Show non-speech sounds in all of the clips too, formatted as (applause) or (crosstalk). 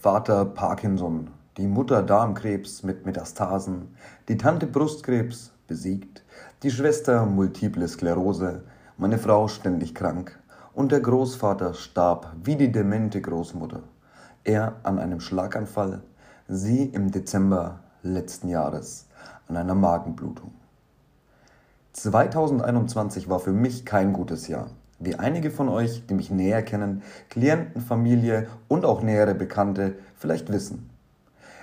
Vater Parkinson, die Mutter Darmkrebs mit Metastasen, die Tante Brustkrebs besiegt, die Schwester Multiple Sklerose, meine Frau ständig krank und der Großvater starb wie die demente Großmutter. Er an einem Schlaganfall, sie im Dezember letzten Jahres an einer Magenblutung. 2021 war für mich kein gutes Jahr. Wie einige von euch, die mich näher kennen, Klienten, Familie und auch nähere Bekannte vielleicht wissen.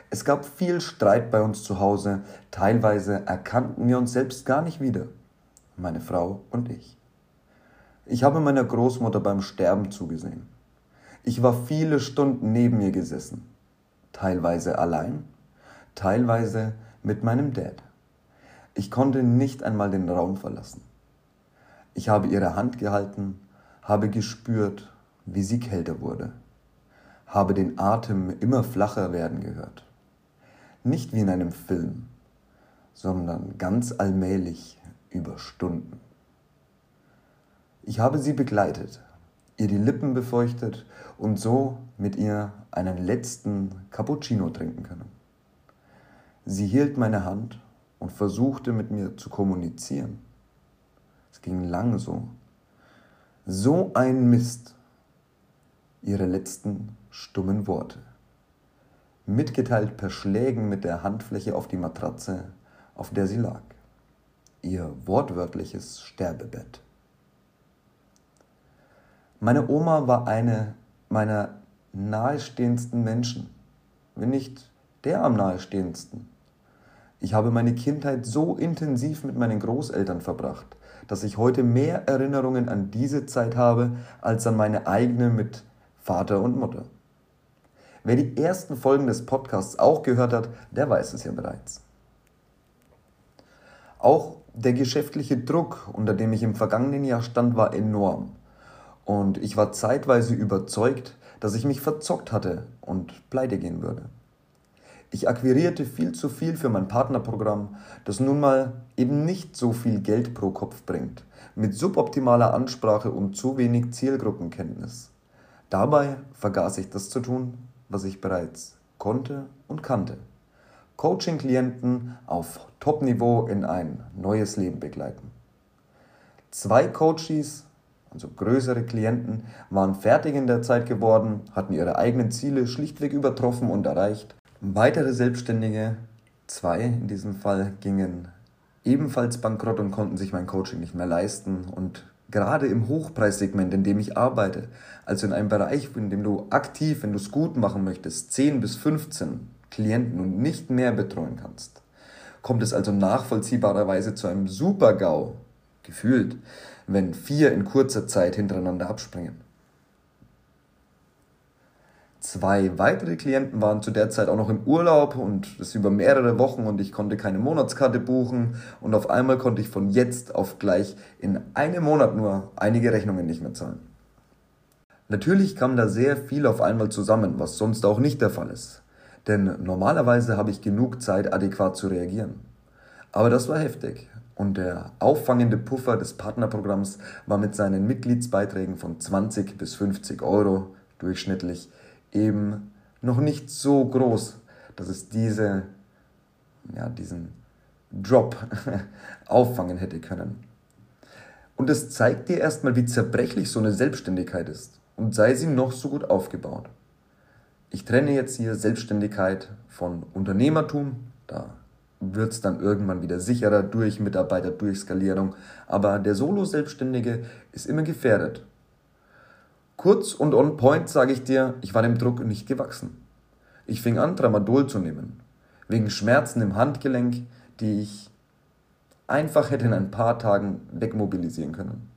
Es gab viel Streit bei uns zu Hause, teilweise erkannten wir uns selbst gar nicht wieder, meine Frau und ich. Ich habe meiner Großmutter beim Sterben zugesehen. Ich war viele Stunden neben ihr gesessen, teilweise allein, teilweise mit meinem Dad. Ich konnte nicht einmal den Raum verlassen. Ich habe ihre Hand gehalten, habe gespürt, wie sie kälter wurde, habe den Atem immer flacher werden gehört. Nicht wie in einem Film, sondern ganz allmählich über Stunden. Ich habe sie begleitet, ihr die Lippen befeuchtet und so mit ihr einen letzten Cappuccino trinken können. Sie hielt meine Hand und versuchte mit mir zu kommunizieren. Ging lang so. So ein Mist. Ihre letzten stummen Worte. Mitgeteilt per Schlägen mit der Handfläche auf die Matratze, auf der sie lag. Ihr wortwörtliches Sterbebett. Meine Oma war eine meiner nahestehendsten Menschen, wenn nicht der am nahestehendsten. Ich habe meine Kindheit so intensiv mit meinen Großeltern verbracht, dass ich heute mehr Erinnerungen an diese Zeit habe als an meine eigene mit Vater und Mutter. Wer die ersten Folgen des Podcasts auch gehört hat, der weiß es ja bereits. Auch der geschäftliche Druck, unter dem ich im vergangenen Jahr stand, war enorm. Und ich war zeitweise überzeugt, dass ich mich verzockt hatte und pleite gehen würde. Ich akquirierte viel zu viel für mein Partnerprogramm, das nun mal eben nicht so viel Geld pro Kopf bringt, mit suboptimaler Ansprache und zu wenig Zielgruppenkenntnis. Dabei vergaß ich das zu tun, was ich bereits konnte und kannte. Coaching-Klienten auf Top-Niveau in ein neues Leben begleiten. Zwei Coaches, also größere Klienten, waren fertig in der Zeit geworden, hatten ihre eigenen Ziele schlichtweg übertroffen und erreicht Weitere Selbstständige, zwei in diesem Fall, gingen ebenfalls bankrott und konnten sich mein Coaching nicht mehr leisten. Und gerade im Hochpreissegment, in dem ich arbeite, also in einem Bereich, in dem du aktiv, wenn du es gut machen möchtest, 10 bis 15 Klienten und nicht mehr betreuen kannst, kommt es also nachvollziehbarerweise zu einem Super-GAU, gefühlt, wenn vier in kurzer Zeit hintereinander abspringen. Zwei weitere Klienten waren zu der Zeit auch noch im Urlaub und das über mehrere Wochen und ich konnte keine Monatskarte buchen und auf einmal konnte ich von jetzt auf gleich in einem Monat nur einige Rechnungen nicht mehr zahlen. Natürlich kam da sehr viel auf einmal zusammen, was sonst auch nicht der Fall ist. Denn normalerweise habe ich genug Zeit, adäquat zu reagieren. Aber das war heftig. Und der auffangende Puffer des Partnerprogramms war mit seinen Mitgliedsbeiträgen von 20 bis 50 Euro durchschnittlich eben noch nicht so groß, dass es diese, ja, diesen Drop (laughs) auffangen hätte können. Und es zeigt dir erstmal, wie zerbrechlich so eine Selbstständigkeit ist und sei sie noch so gut aufgebaut. Ich trenne jetzt hier Selbstständigkeit von Unternehmertum, da wird es dann irgendwann wieder sicherer durch Mitarbeiter, durch Skalierung, aber der Solo-Selbstständige ist immer gefährdet Kurz und on point sage ich dir, ich war dem Druck nicht gewachsen. Ich fing an, Tramadol zu nehmen. Wegen Schmerzen im Handgelenk, die ich einfach hätte in ein paar Tagen wegmobilisieren können.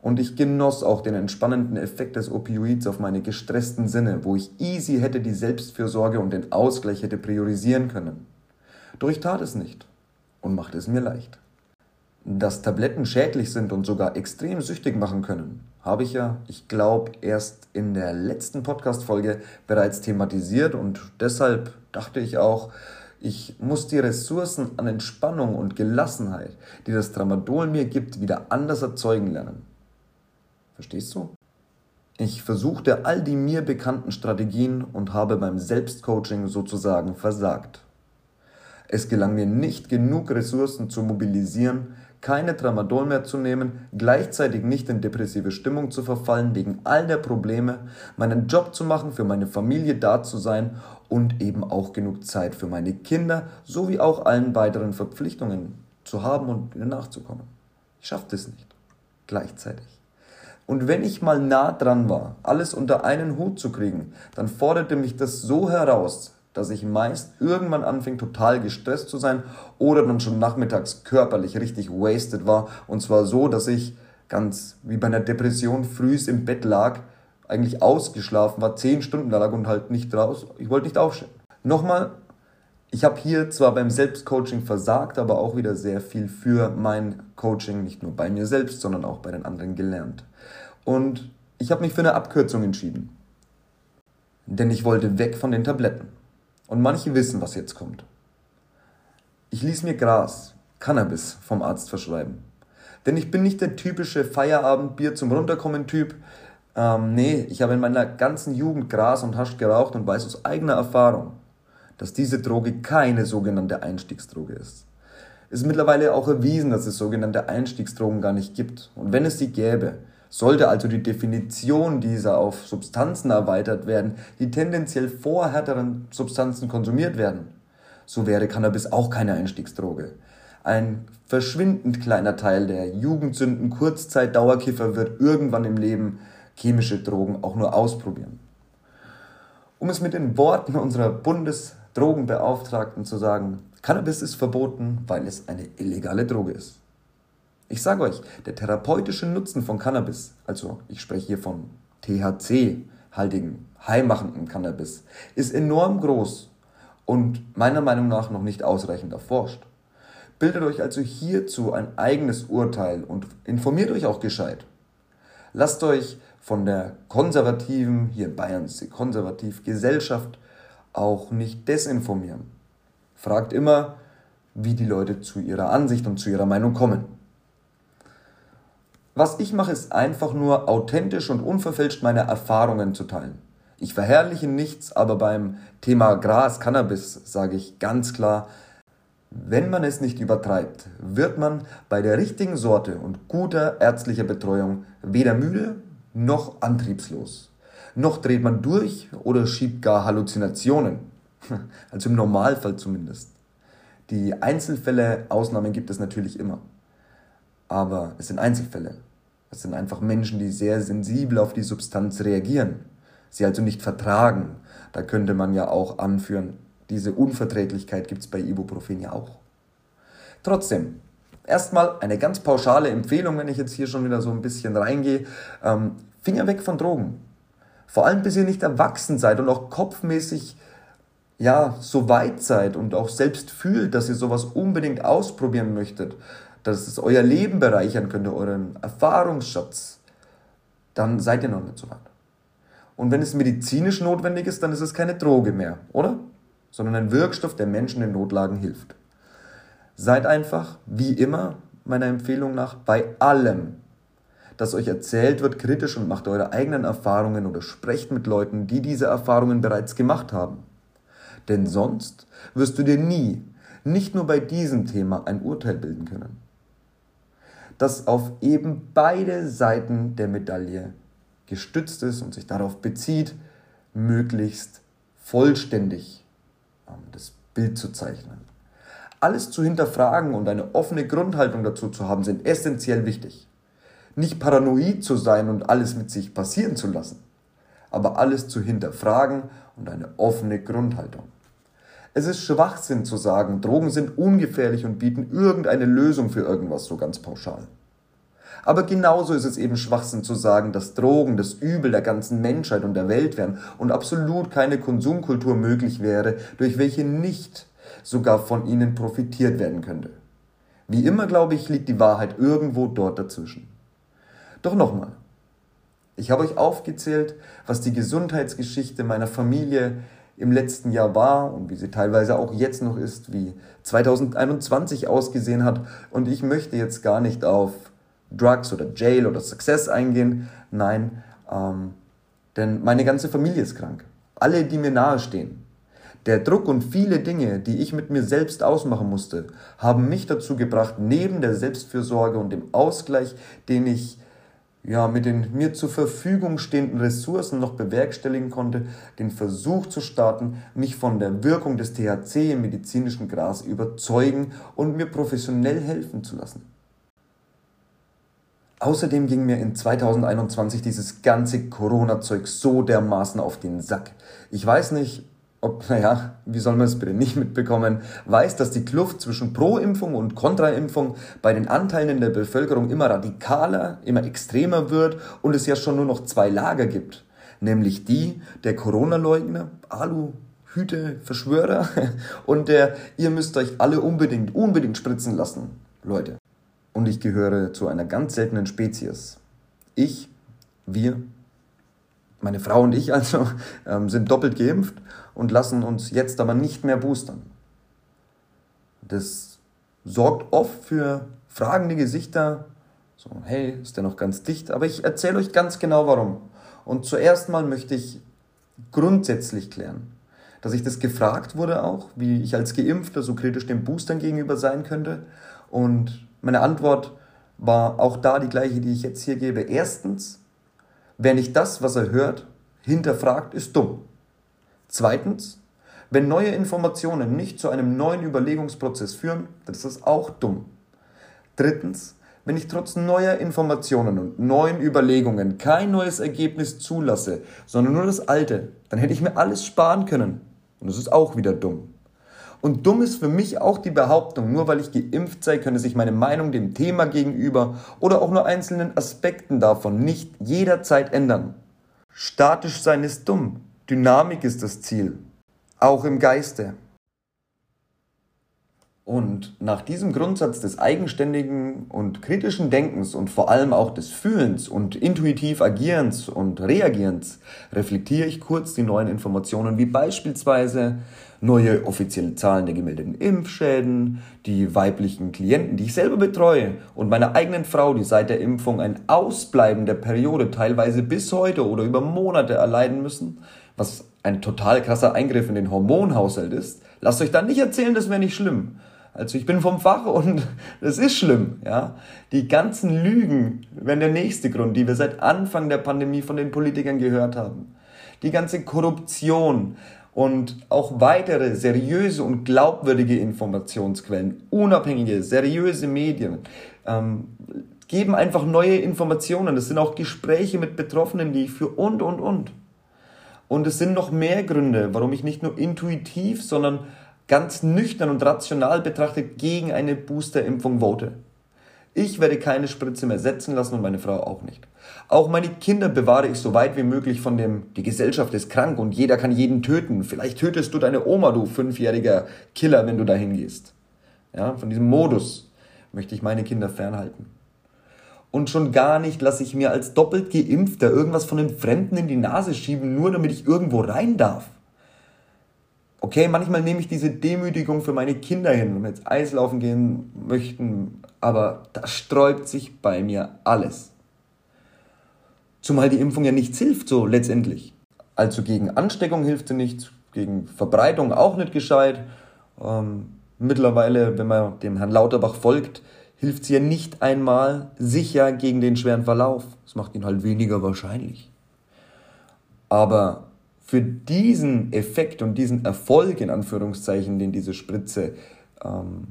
Und ich genoss auch den entspannenden Effekt des Opioids auf meine gestressten Sinne, wo ich easy hätte die Selbstfürsorge und den Ausgleich hätte priorisieren können. Doch ich tat es nicht und machte es mir leicht. Dass Tabletten schädlich sind und sogar extrem süchtig machen können, habe ich ja, ich glaube, erst in der letzten Podcast-Folge bereits thematisiert und deshalb dachte ich auch, ich muss die Ressourcen an Entspannung und Gelassenheit, die das Tramadol mir gibt, wieder anders erzeugen lernen. Verstehst du? Ich versuchte all die mir bekannten Strategien und habe beim Selbstcoaching sozusagen versagt. Es gelang mir nicht genug Ressourcen zu mobilisieren, keine Tramadol mehr zu nehmen, gleichzeitig nicht in depressive Stimmung zu verfallen wegen all der Probleme, meinen Job zu machen, für meine Familie da zu sein und eben auch genug Zeit für meine Kinder sowie auch allen weiteren Verpflichtungen zu haben und nachzukommen. Ich schaffte es nicht. Gleichzeitig. Und wenn ich mal nah dran war, alles unter einen Hut zu kriegen, dann forderte mich das so heraus, dass ich meist irgendwann anfing, total gestresst zu sein oder dann schon nachmittags körperlich richtig wasted war. Und zwar so, dass ich ganz wie bei einer Depression frühs im Bett lag, eigentlich ausgeschlafen war, zehn Stunden lag und halt nicht raus. Ich wollte nicht aufstehen. Nochmal, ich habe hier zwar beim Selbstcoaching versagt, aber auch wieder sehr viel für mein Coaching, nicht nur bei mir selbst, sondern auch bei den anderen gelernt. Und ich habe mich für eine Abkürzung entschieden. Denn ich wollte weg von den Tabletten. Und manche wissen, was jetzt kommt. Ich ließ mir Gras, Cannabis vom Arzt verschreiben. Denn ich bin nicht der typische Feierabendbier zum Runterkommen-Typ. Ähm, nee, ich habe in meiner ganzen Jugend Gras und Hasch geraucht und weiß aus eigener Erfahrung, dass diese Droge keine sogenannte Einstiegsdroge ist. Es ist mittlerweile auch erwiesen, dass es sogenannte Einstiegsdrogen gar nicht gibt. Und wenn es sie gäbe, sollte also die Definition dieser auf Substanzen erweitert werden, die tendenziell vor härteren Substanzen konsumiert werden, so wäre Cannabis auch keine Einstiegsdroge. Ein verschwindend kleiner Teil der Jugendsünden Kurzzeit-Dauerkiffer wird irgendwann im Leben chemische Drogen auch nur ausprobieren. Um es mit den Worten unserer Bundesdrogenbeauftragten zu sagen, Cannabis ist verboten, weil es eine illegale Droge ist. Ich sage euch, der therapeutische Nutzen von Cannabis, also ich spreche hier von THC-haltigen, heimachenden Cannabis, ist enorm groß und meiner Meinung nach noch nicht ausreichend erforscht. Bildet euch also hierzu ein eigenes Urteil und informiert euch auch gescheit. Lasst euch von der konservativen, hier in Bayern ist sie konservativ, Gesellschaft auch nicht desinformieren. Fragt immer, wie die Leute zu ihrer Ansicht und zu ihrer Meinung kommen. Was ich mache, ist einfach nur authentisch und unverfälscht meine Erfahrungen zu teilen. Ich verherrliche nichts, aber beim Thema Gras, Cannabis sage ich ganz klar, wenn man es nicht übertreibt, wird man bei der richtigen Sorte und guter ärztlicher Betreuung weder müde noch antriebslos. Noch dreht man durch oder schiebt gar Halluzinationen. (laughs) Also im Normalfall zumindest. Die Einzelfälle, Ausnahmen gibt es natürlich immer. Aber es sind Einzelfälle. Das sind einfach Menschen, die sehr sensibel auf die Substanz reagieren, sie also nicht vertragen. Da könnte man ja auch anführen, diese Unverträglichkeit gibt es bei Ibuprofen ja auch. Trotzdem, erstmal eine ganz pauschale Empfehlung, wenn ich jetzt hier schon wieder so ein bisschen reingehe. Ähm, Finger weg von Drogen. Vor allem bis ihr nicht erwachsen seid und auch kopfmäßig ja, so weit seid und auch selbst fühlt, dass ihr sowas unbedingt ausprobieren möchtet dass es euer Leben bereichern könnte, euren Erfahrungsschatz, dann seid ihr noch nicht so weit. Und wenn es medizinisch notwendig ist, dann ist es keine Droge mehr, oder? Sondern ein Wirkstoff, der Menschen in Notlagen hilft. Seid einfach, wie immer, meiner Empfehlung nach, bei allem, das euch erzählt wird, kritisch und macht eure eigenen Erfahrungen oder sprecht mit Leuten, die diese Erfahrungen bereits gemacht haben. Denn sonst wirst du dir nie, nicht nur bei diesem Thema, ein Urteil bilden können das auf eben beide Seiten der Medaille gestützt ist und sich darauf bezieht, möglichst vollständig ähm, das Bild zu zeichnen. Alles zu hinterfragen und eine offene Grundhaltung dazu zu haben, sind essentiell wichtig. Nicht paranoid zu sein und alles mit sich passieren zu lassen, aber alles zu hinterfragen und eine offene Grundhaltung. Es ist Schwachsinn zu sagen, Drogen sind ungefährlich und bieten irgendeine Lösung für irgendwas so ganz pauschal. Aber genauso ist es eben Schwachsinn zu sagen, dass Drogen das Übel der ganzen Menschheit und der Welt wären und absolut keine Konsumkultur möglich wäre, durch welche nicht sogar von ihnen profitiert werden könnte. Wie immer, glaube ich, liegt die Wahrheit irgendwo dort dazwischen. Doch nochmal. Ich habe euch aufgezählt, was die Gesundheitsgeschichte meiner Familie im letzten Jahr war und wie sie teilweise auch jetzt noch ist, wie 2021 ausgesehen hat. Und ich möchte jetzt gar nicht auf Drugs oder Jail oder Success eingehen. Nein, ähm, Denn meine ganze Familie ist krank. Alle, die mir nahestehen. Der Druck und viele Dinge, die ich mit mir selbst ausmachen musste, haben mich dazu gebracht, neben der Selbstfürsorge und dem Ausgleich, den ich ja, mit den mir zur Verfügung stehenden Ressourcen noch bewerkstelligen konnte, den Versuch zu starten, mich von der Wirkung des THC im medizinischen Gras überzeugen und mir professionell helfen zu lassen. Außerdem ging mir in 2021 dieses ganze Corona-Zeug so dermaßen auf den Sack. Ich weiß nicht, ob, naja, wie soll man es bitte nicht mitbekommen, weiß, dass die Kluft zwischen Pro-Impfung und Kontra-Impfung bei den Anteilen in der Bevölkerung immer radikaler, immer extremer wird und es ja schon nur noch zwei Lager gibt. Nämlich die der Corona-Leugner, Alu, Hüte, Verschwörer (laughs) und der, ihr müsst euch alle unbedingt, unbedingt spritzen lassen, Leute. Und ich gehöre zu einer ganz seltenen Spezies. Ich, wir, meine Frau und ich also ähm, sind doppelt geimpft und lassen uns jetzt aber nicht mehr boostern. Das sorgt oft für fragende Gesichter. So, hey, ist der noch ganz dicht? Aber ich erzähle euch ganz genau warum. Und zuerst mal möchte ich grundsätzlich klären, dass ich das gefragt wurde auch, wie ich als Geimpfter so kritisch den Boostern gegenüber sein könnte. Und meine Antwort war auch da die gleiche, die ich jetzt hier gebe. Erstens, Wer nicht das, was er hört, hinterfragt, ist dumm. Zweitens, wenn neue Informationen nicht zu einem neuen Überlegungsprozess führen, dann ist das auch dumm. Drittens, wenn ich trotz neuer Informationen und neuen Überlegungen kein neues Ergebnis zulasse, sondern nur das alte, dann hätte ich mir alles sparen können. Und das ist auch wieder dumm. Und dumm ist für mich auch die Behauptung, nur weil ich geimpft sei, könne sich meine Meinung dem Thema gegenüber oder auch nur einzelnen Aspekten davon nicht jederzeit ändern. Statisch sein ist dumm, Dynamik ist das Ziel, auch im Geiste. Und nach diesem Grundsatz des eigenständigen und kritischen Denkens und vor allem auch des Fühlens und intuitiv Agierens und Reagierens reflektiere ich kurz die neuen Informationen, wie beispielsweise neue offizielle Zahlen der gemeldeten Impfschäden, die weiblichen Klienten, die ich selber betreue und meiner eigenen Frau, die seit der Impfung ein Ausbleiben der Periode teilweise bis heute oder über Monate erleiden müssen, was ein total krasser Eingriff in den Hormonhaushalt ist. Lasst euch dann nicht erzählen, das wäre nicht schlimm. Also ich bin vom Fach und (laughs) das ist schlimm, ja. Die ganzen Lügen wären der nächste Grund, die wir seit Anfang der Pandemie von den Politikern gehört haben. Die ganze Korruption und auch weitere seriöse und glaubwürdige Informationsquellen, unabhängige, seriöse Medien, ähm, geben einfach neue Informationen. Das sind auch Gespräche mit Betroffenen, die ich führe und, und, und. Und es sind noch mehr Gründe, warum ich nicht nur intuitiv, sondern ganz nüchtern und rational betrachtet gegen eine Boosterimpfung vote. Ich werde keine Spritze mehr setzen lassen und meine Frau auch nicht. Auch meine Kinder bewahre ich so weit wie möglich von dem, die Gesellschaft ist krank und jeder kann jeden töten. Vielleicht tötest du deine Oma, du fünfjähriger Killer, wenn du dahin gehst. Ja, von diesem Modus möchte ich meine Kinder fernhalten. Und schon gar nicht lasse ich mir als doppelt geimpfter irgendwas von den Fremden in die Nase schieben, nur damit ich irgendwo rein darf. Okay, manchmal nehme ich diese Demütigung für meine Kinder hin, wenn wir jetzt Eislaufen gehen möchten, aber da sträubt sich bei mir alles. Zumal die Impfung ja nichts hilft, so letztendlich. Also gegen Ansteckung hilft sie nicht, gegen Verbreitung auch nicht gescheit. Ähm, mittlerweile, wenn man dem Herrn Lauterbach folgt, hilft sie ja nicht einmal sicher gegen den schweren Verlauf. Das macht ihn halt weniger wahrscheinlich. Aber für diesen Effekt und diesen Erfolg in Anführungszeichen, den diese Spritze, ähm,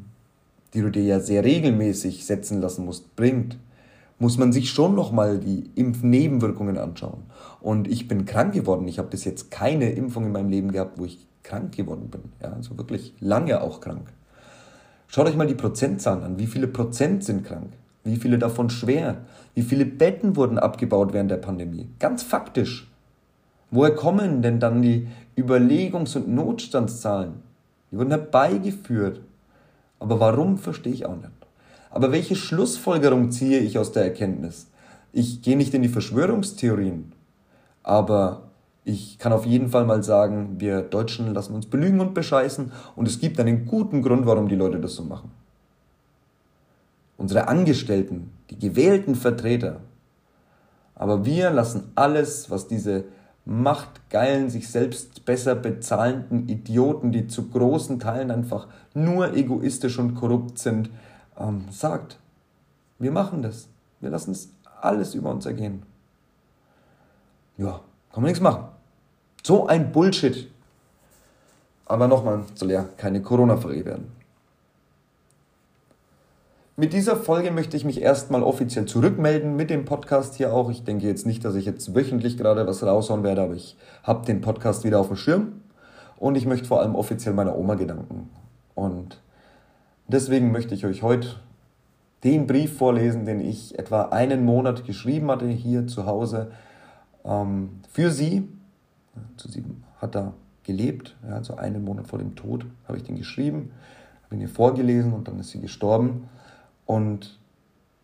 die du dir ja sehr regelmäßig setzen lassen musst, bringt, muss man sich schon nochmal die Impfnebenwirkungen anschauen. Und ich bin krank geworden. Ich habe bis jetzt keine Impfung in meinem Leben gehabt, wo ich krank geworden bin. Ja, also wirklich lange auch krank. Schaut euch mal die Prozentzahlen an. Wie viele Prozent sind krank? Wie viele davon schwer? Wie viele Betten wurden abgebaut während der Pandemie? Ganz faktisch. Woher kommen denn dann die Überlegungs- und Notstandszahlen? Die wurden herbeigeführt. Aber warum, verstehe ich auch nicht. Aber welche Schlussfolgerung ziehe ich aus der Erkenntnis? Ich gehe nicht in die Verschwörungstheorien, aber ich kann auf jeden Fall mal sagen, wir Deutschen lassen uns belügen und bescheißen und es gibt einen guten Grund, warum die Leute das so machen. Unsere Angestellten, die gewählten Vertreter. Aber wir lassen alles, was diese machtgeilen, sich selbst besser bezahlenden Idioten, die zu großen Teilen einfach nur egoistisch und korrupt sind, ähm, sagt, wir machen das. Wir lassen es alles über uns ergehen. Ja, kann man nichts machen. So ein Bullshit. Aber nochmal, soll ja keine Corona-Folge werden. Mit dieser Folge möchte ich mich erstmal offiziell zurückmelden mit dem Podcast hier auch. Ich denke jetzt nicht, dass ich jetzt wöchentlich gerade was raushauen werde, aber ich habe den Podcast wieder auf dem Schirm und ich möchte vor allem offiziell meiner Oma Gedanken. Und deswegen möchte ich euch heute den Brief vorlesen, den ich etwa einen Monat geschrieben hatte hier zu Hause ähm, für sie. Zu sie hat er gelebt, ja, also einen Monat vor dem Tod habe ich den geschrieben, habe ihn ihr vorgelesen und dann ist sie gestorben. Und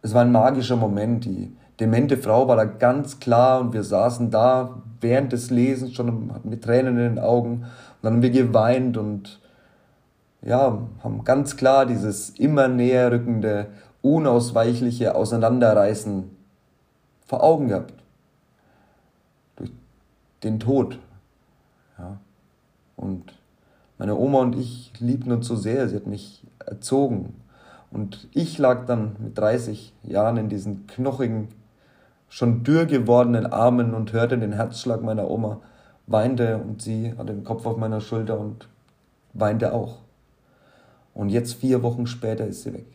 es war ein magischer Moment. Die demente Frau war da ganz klar und wir saßen da während des Lesens schon mit Tränen in den Augen. Und dann haben wir geweint und ja, haben ganz klar dieses immer näher rückende, unausweichliche Auseinanderreißen vor Augen gehabt. Den Tod. Ja. Und meine Oma und ich liebten uns so sehr. Sie hat mich erzogen, und ich lag dann mit 30 Jahren in diesen knochigen, schon dürr gewordenen Armen und hörte den Herzschlag meiner Oma, weinte und sie hatte den Kopf auf meiner Schulter und weinte auch. Und jetzt vier Wochen später ist sie weg.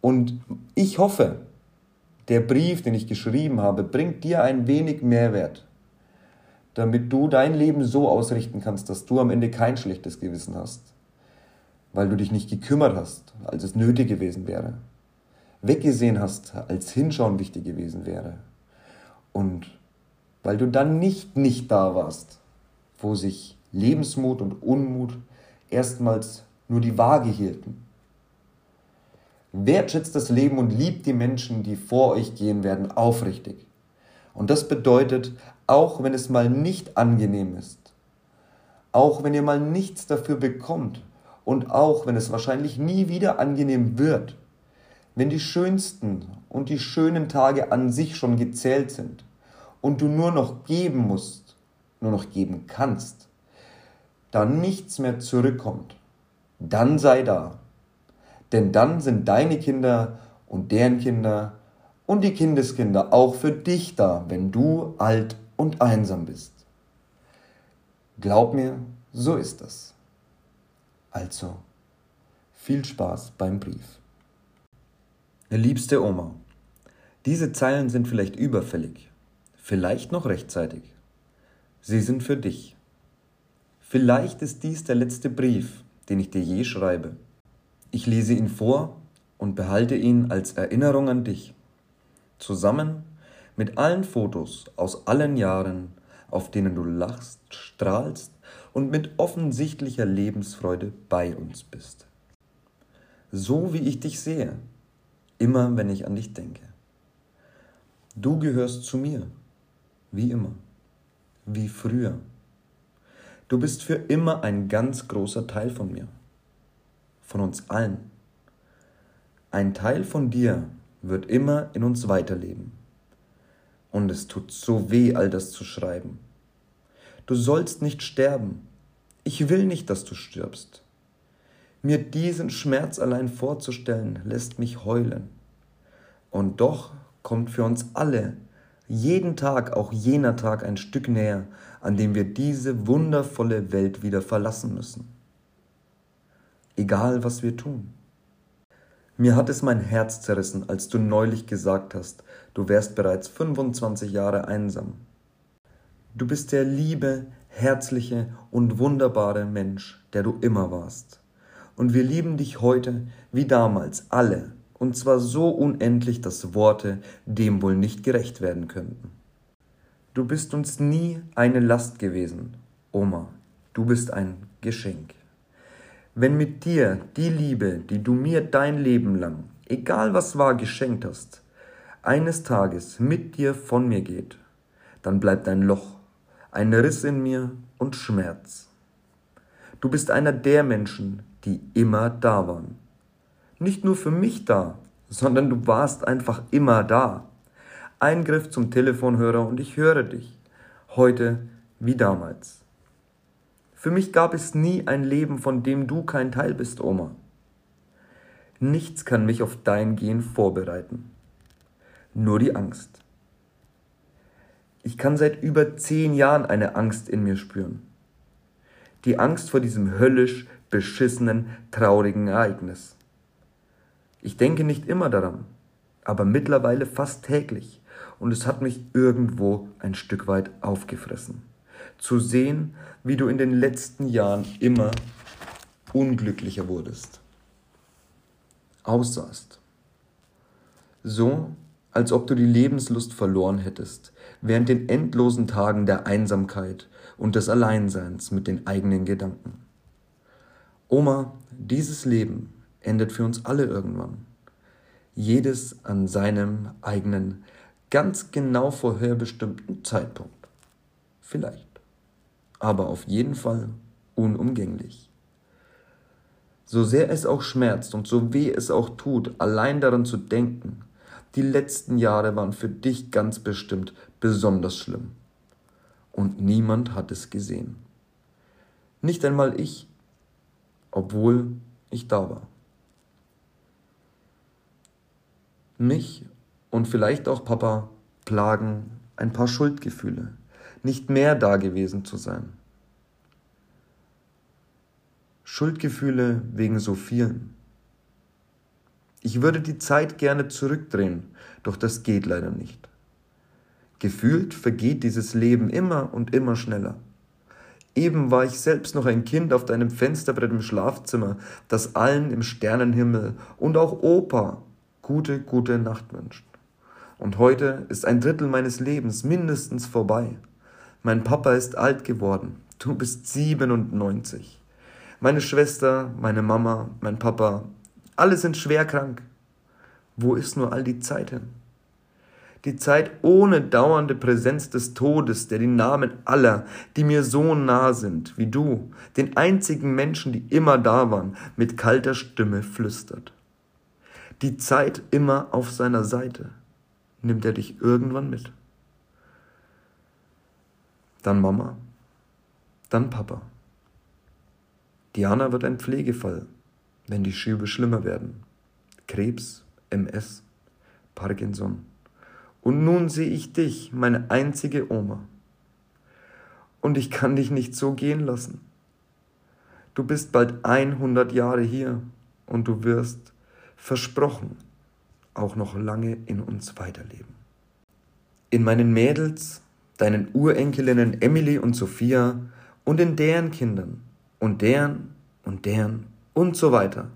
Und ich hoffe, der Brief, den ich geschrieben habe, bringt dir ein wenig Mehrwert, damit du dein Leben so ausrichten kannst, dass du am Ende kein schlechtes Gewissen hast weil du dich nicht gekümmert hast, als es nötig gewesen wäre. Weggesehen hast, als Hinschauen wichtig gewesen wäre. Und weil du dann nicht nicht da warst, wo sich Lebensmut und Unmut erstmals nur die Waage hielten. Wertschätzt das Leben und liebt die Menschen, die vor euch gehen werden, aufrichtig. Und das bedeutet, auch wenn es mal nicht angenehm ist, auch wenn ihr mal nichts dafür bekommt, und auch wenn es wahrscheinlich nie wieder angenehm wird, wenn die schönsten und die schönen Tage an sich schon gezählt sind und du nur noch geben musst, nur noch geben kannst, da nichts mehr zurückkommt, dann sei da. Denn dann sind deine Kinder und deren Kinder und die Kindeskinder auch für dich da, wenn du alt und einsam bist. Glaub mir, so ist das. Also, viel Spaß beim Brief. Liebste Oma, diese Zeilen sind vielleicht überfällig, vielleicht noch rechtzeitig. Sie sind für dich. Vielleicht ist dies der letzte Brief, den ich dir je schreibe. Ich lese ihn vor und behalte ihn als Erinnerung an dich, zusammen mit allen Fotos aus allen Jahren, auf denen du lachst, strahlst und mit offensichtlicher Lebensfreude bei uns bist. So wie ich dich sehe, immer wenn ich an dich denke. Du gehörst zu mir, wie immer, wie früher. Du bist für immer ein ganz großer Teil von mir, von uns allen. Ein Teil von dir wird immer in uns weiterleben. Und es tut so weh, all das zu schreiben. Du sollst nicht sterben. Ich will nicht, dass du stirbst. Mir diesen Schmerz allein vorzustellen, lässt mich heulen. Und doch kommt für uns alle jeden Tag, auch jener Tag, ein Stück näher, an dem wir diese wundervolle Welt wieder verlassen müssen. Egal, was wir tun. Mir hat es mein Herz zerrissen, als du neulich gesagt hast, du wärst bereits 25 Jahre einsam. Du bist der liebe, herzliche und wunderbare Mensch, der du immer warst. Und wir lieben dich heute wie damals alle, und zwar so unendlich, dass Worte dem wohl nicht gerecht werden könnten. Du bist uns nie eine Last gewesen, Oma, du bist ein Geschenk. Wenn mit dir die Liebe, die du mir dein Leben lang, egal was war, geschenkt hast, eines Tages mit dir von mir geht, dann bleibt ein Loch ein Riss in mir und Schmerz. Du bist einer der Menschen, die immer da waren. Nicht nur für mich da, sondern du warst einfach immer da. Ein Griff zum Telefonhörer und ich höre dich. Heute wie damals. Für mich gab es nie ein Leben, von dem du kein Teil bist, Oma. Nichts kann mich auf dein Gehen vorbereiten. Nur die Angst. Ich kann seit über zehn Jahren eine Angst in mir spüren. Die Angst vor diesem höllisch beschissenen, traurigen Ereignis. Ich denke nicht immer daran, aber mittlerweile fast täglich und es hat mich irgendwo ein Stück weit aufgefressen. Zu sehen, wie du in den letzten Jahren immer unglücklicher wurdest. Aussahst. So, als ob du die Lebenslust verloren hättest, während den endlosen Tagen der Einsamkeit und des Alleinseins mit den eigenen Gedanken. Oma, dieses Leben endet für uns alle irgendwann. Jedes an seinem eigenen, ganz genau vorherbestimmten Zeitpunkt. Vielleicht. Aber auf jeden Fall unumgänglich. So sehr es auch schmerzt und so weh es auch tut, allein daran zu denken, die letzten Jahre waren für dich ganz bestimmt besonders schlimm. Und niemand hat es gesehen. Nicht einmal ich, obwohl ich da war. Mich und vielleicht auch Papa plagen ein paar Schuldgefühle, nicht mehr da gewesen zu sein. Schuldgefühle wegen so vielen. Ich würde die Zeit gerne zurückdrehen, doch das geht leider nicht. Gefühlt vergeht dieses Leben immer und immer schneller. Eben war ich selbst noch ein Kind auf deinem Fensterbrett im Schlafzimmer, das allen im Sternenhimmel und auch Opa gute, gute Nacht wünscht. Und heute ist ein Drittel meines Lebens mindestens vorbei. Mein Papa ist alt geworden. Du bist 97. Meine Schwester, meine Mama, mein Papa, alle sind schwer krank. Wo ist nur all die Zeit hin? Die Zeit ohne dauernde Präsenz des Todes, der die Namen aller, die mir so nah sind wie du, den einzigen Menschen, die immer da waren, mit kalter Stimme flüstert die Zeit immer auf seiner Seite, nimmt er dich irgendwann mit. Dann Mama, dann Papa. Diana wird ein Pflegefall, wenn die Schübe schlimmer werden. Krebs, MS, Parkinson. Und nun sehe ich dich, meine einzige Oma. Und ich kann dich nicht so gehen lassen. Du bist bald 100 Jahre hier und du wirst versprochen, auch noch lange in uns weiterleben. In meinen Mädels, deinen Urenkelinnen Emily und Sophia und in deren Kindern und deren und deren und so weiter.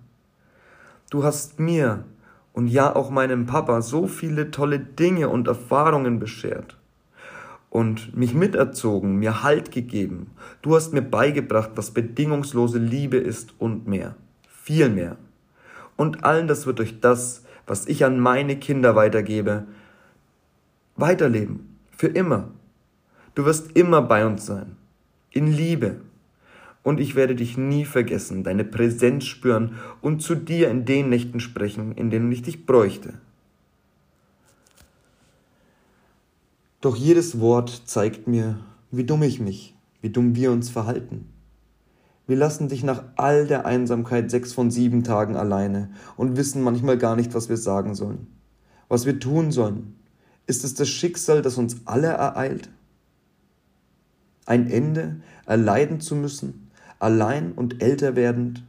Du hast mir und ja auch meinem Papa so viele tolle Dinge und Erfahrungen beschert und mich miterzogen, mir Halt gegeben. Du hast mir beigebracht, was bedingungslose Liebe ist und mehr, viel mehr und allen das wird durch das, was ich an meine Kinder weitergebe, weiterleben. Für immer. Du wirst immer bei uns sein. In Liebe. Und ich werde dich nie vergessen, deine Präsenz spüren und zu dir in den Nächten sprechen, in denen ich dich bräuchte. Doch jedes Wort zeigt mir, wie dumm ich mich, wie dumm wir uns verhalten. Wir lassen dich nach all der Einsamkeit sechs von sieben Tagen alleine und wissen manchmal gar nicht, was wir sagen sollen, was wir tun sollen. Ist es das Schicksal, das uns alle ereilt? Ein Ende erleiden zu müssen, allein und älter werdend?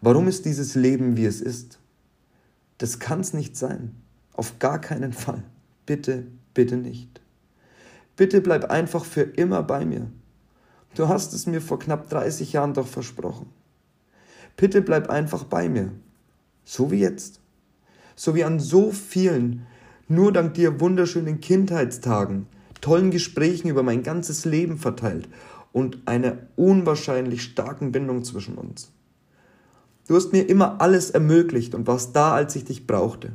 Warum ist dieses Leben, wie es ist? Das kann's nicht sein. Auf gar keinen Fall. Bitte, bitte nicht. Bitte bleib einfach für immer bei mir. Du hast es mir vor knapp 30 Jahren doch versprochen. Bitte bleib einfach bei mir. So wie jetzt. So wie an so vielen, nur dank dir wunderschönen Kindheitstagen, tollen Gesprächen über mein ganzes Leben verteilt und einer unwahrscheinlich starken Bindung zwischen uns. Du hast mir immer alles ermöglicht und warst da, als ich dich brauchte.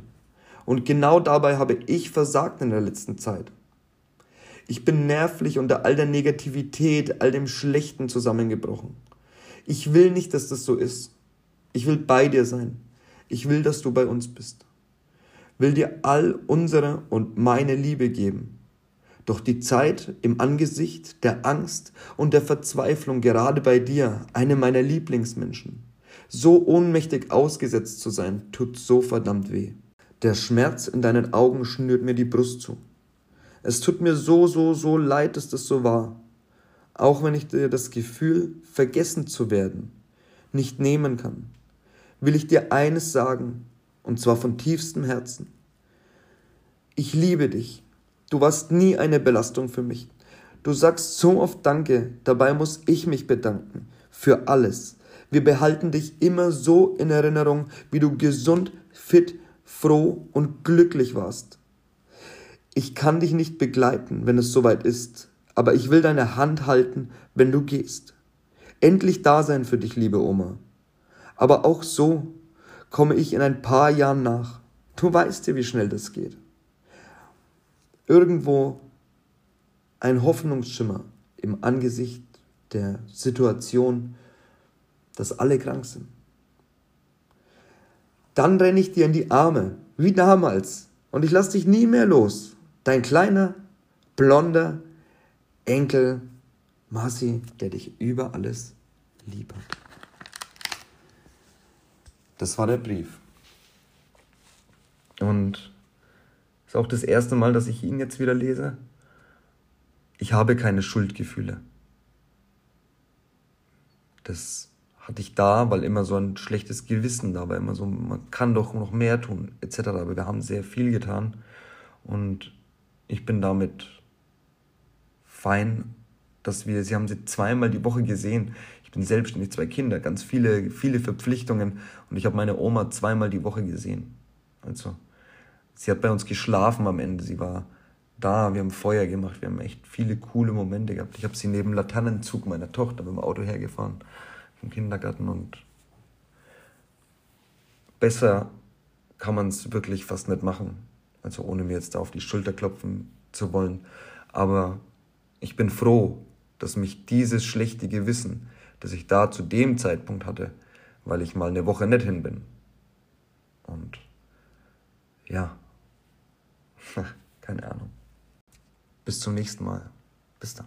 Und genau dabei habe ich versagt in der letzten Zeit. Ich bin nervlich unter all der Negativität, all dem Schlechten zusammengebrochen. Ich will nicht, dass das so ist. Ich will bei dir sein. Ich will, dass du bei uns bist. will dir all unsere und meine Liebe geben. Doch die Zeit im Angesicht der Angst und der Verzweiflung gerade bei dir, einem meiner Lieblingsmenschen, so ohnmächtig ausgesetzt zu sein, tut so verdammt weh. Der Schmerz in deinen Augen schnürt mir die Brust zu. Es tut mir so, so, so leid, dass das so war. Auch wenn ich dir das Gefühl, vergessen zu werden, nicht nehmen kann, will ich dir eines sagen, und zwar von tiefstem Herzen. Ich liebe dich. Du warst nie eine Belastung für mich. Du sagst so oft Danke, dabei muss ich mich bedanken. Für alles. Wir behalten dich immer so in Erinnerung, wie du gesund, fit, froh und glücklich warst. Ich kann dich nicht begleiten, wenn es soweit ist, aber ich will deine Hand halten, wenn du gehst. Endlich da sein für dich, liebe Oma. Aber auch so komme ich in ein paar Jahren nach. Du weißt ja, wie schnell das geht. Irgendwo ein Hoffnungsschimmer im Angesicht der Situation, dass alle krank sind. Dann renne ich dir in die Arme, wie damals, und ich lass dich nie mehr los. Dein kleiner, blonder Enkel Marci, der dich über alles lieb hat. Das war der Brief. Und ist auch das erste Mal, dass ich ihn jetzt wieder lese. Ich habe keine Schuldgefühle. Das hatte ich da, weil immer so ein schlechtes Gewissen da war, immer so, man kann doch noch mehr tun, etc. Aber wir haben sehr viel getan und ich bin damit fein, dass wir, sie haben sie zweimal die Woche gesehen. Ich bin selbstständig, zwei Kinder, ganz viele, viele Verpflichtungen und ich habe meine Oma zweimal die Woche gesehen. Also, sie hat bei uns geschlafen am Ende, sie war da, wir haben Feuer gemacht, wir haben echt viele coole Momente gehabt. Ich habe sie neben Laternenzug meiner Tochter mit dem Auto hergefahren im Kindergarten und besser kann man es wirklich fast nicht machen. Also ohne mir jetzt da auf die Schulter klopfen zu wollen. Aber ich bin froh, dass mich dieses schlechte Gewissen, das ich da zu dem Zeitpunkt hatte, weil ich mal eine Woche nicht hin bin. Und ja, keine Ahnung. Bis zum nächsten Mal. Bis dann.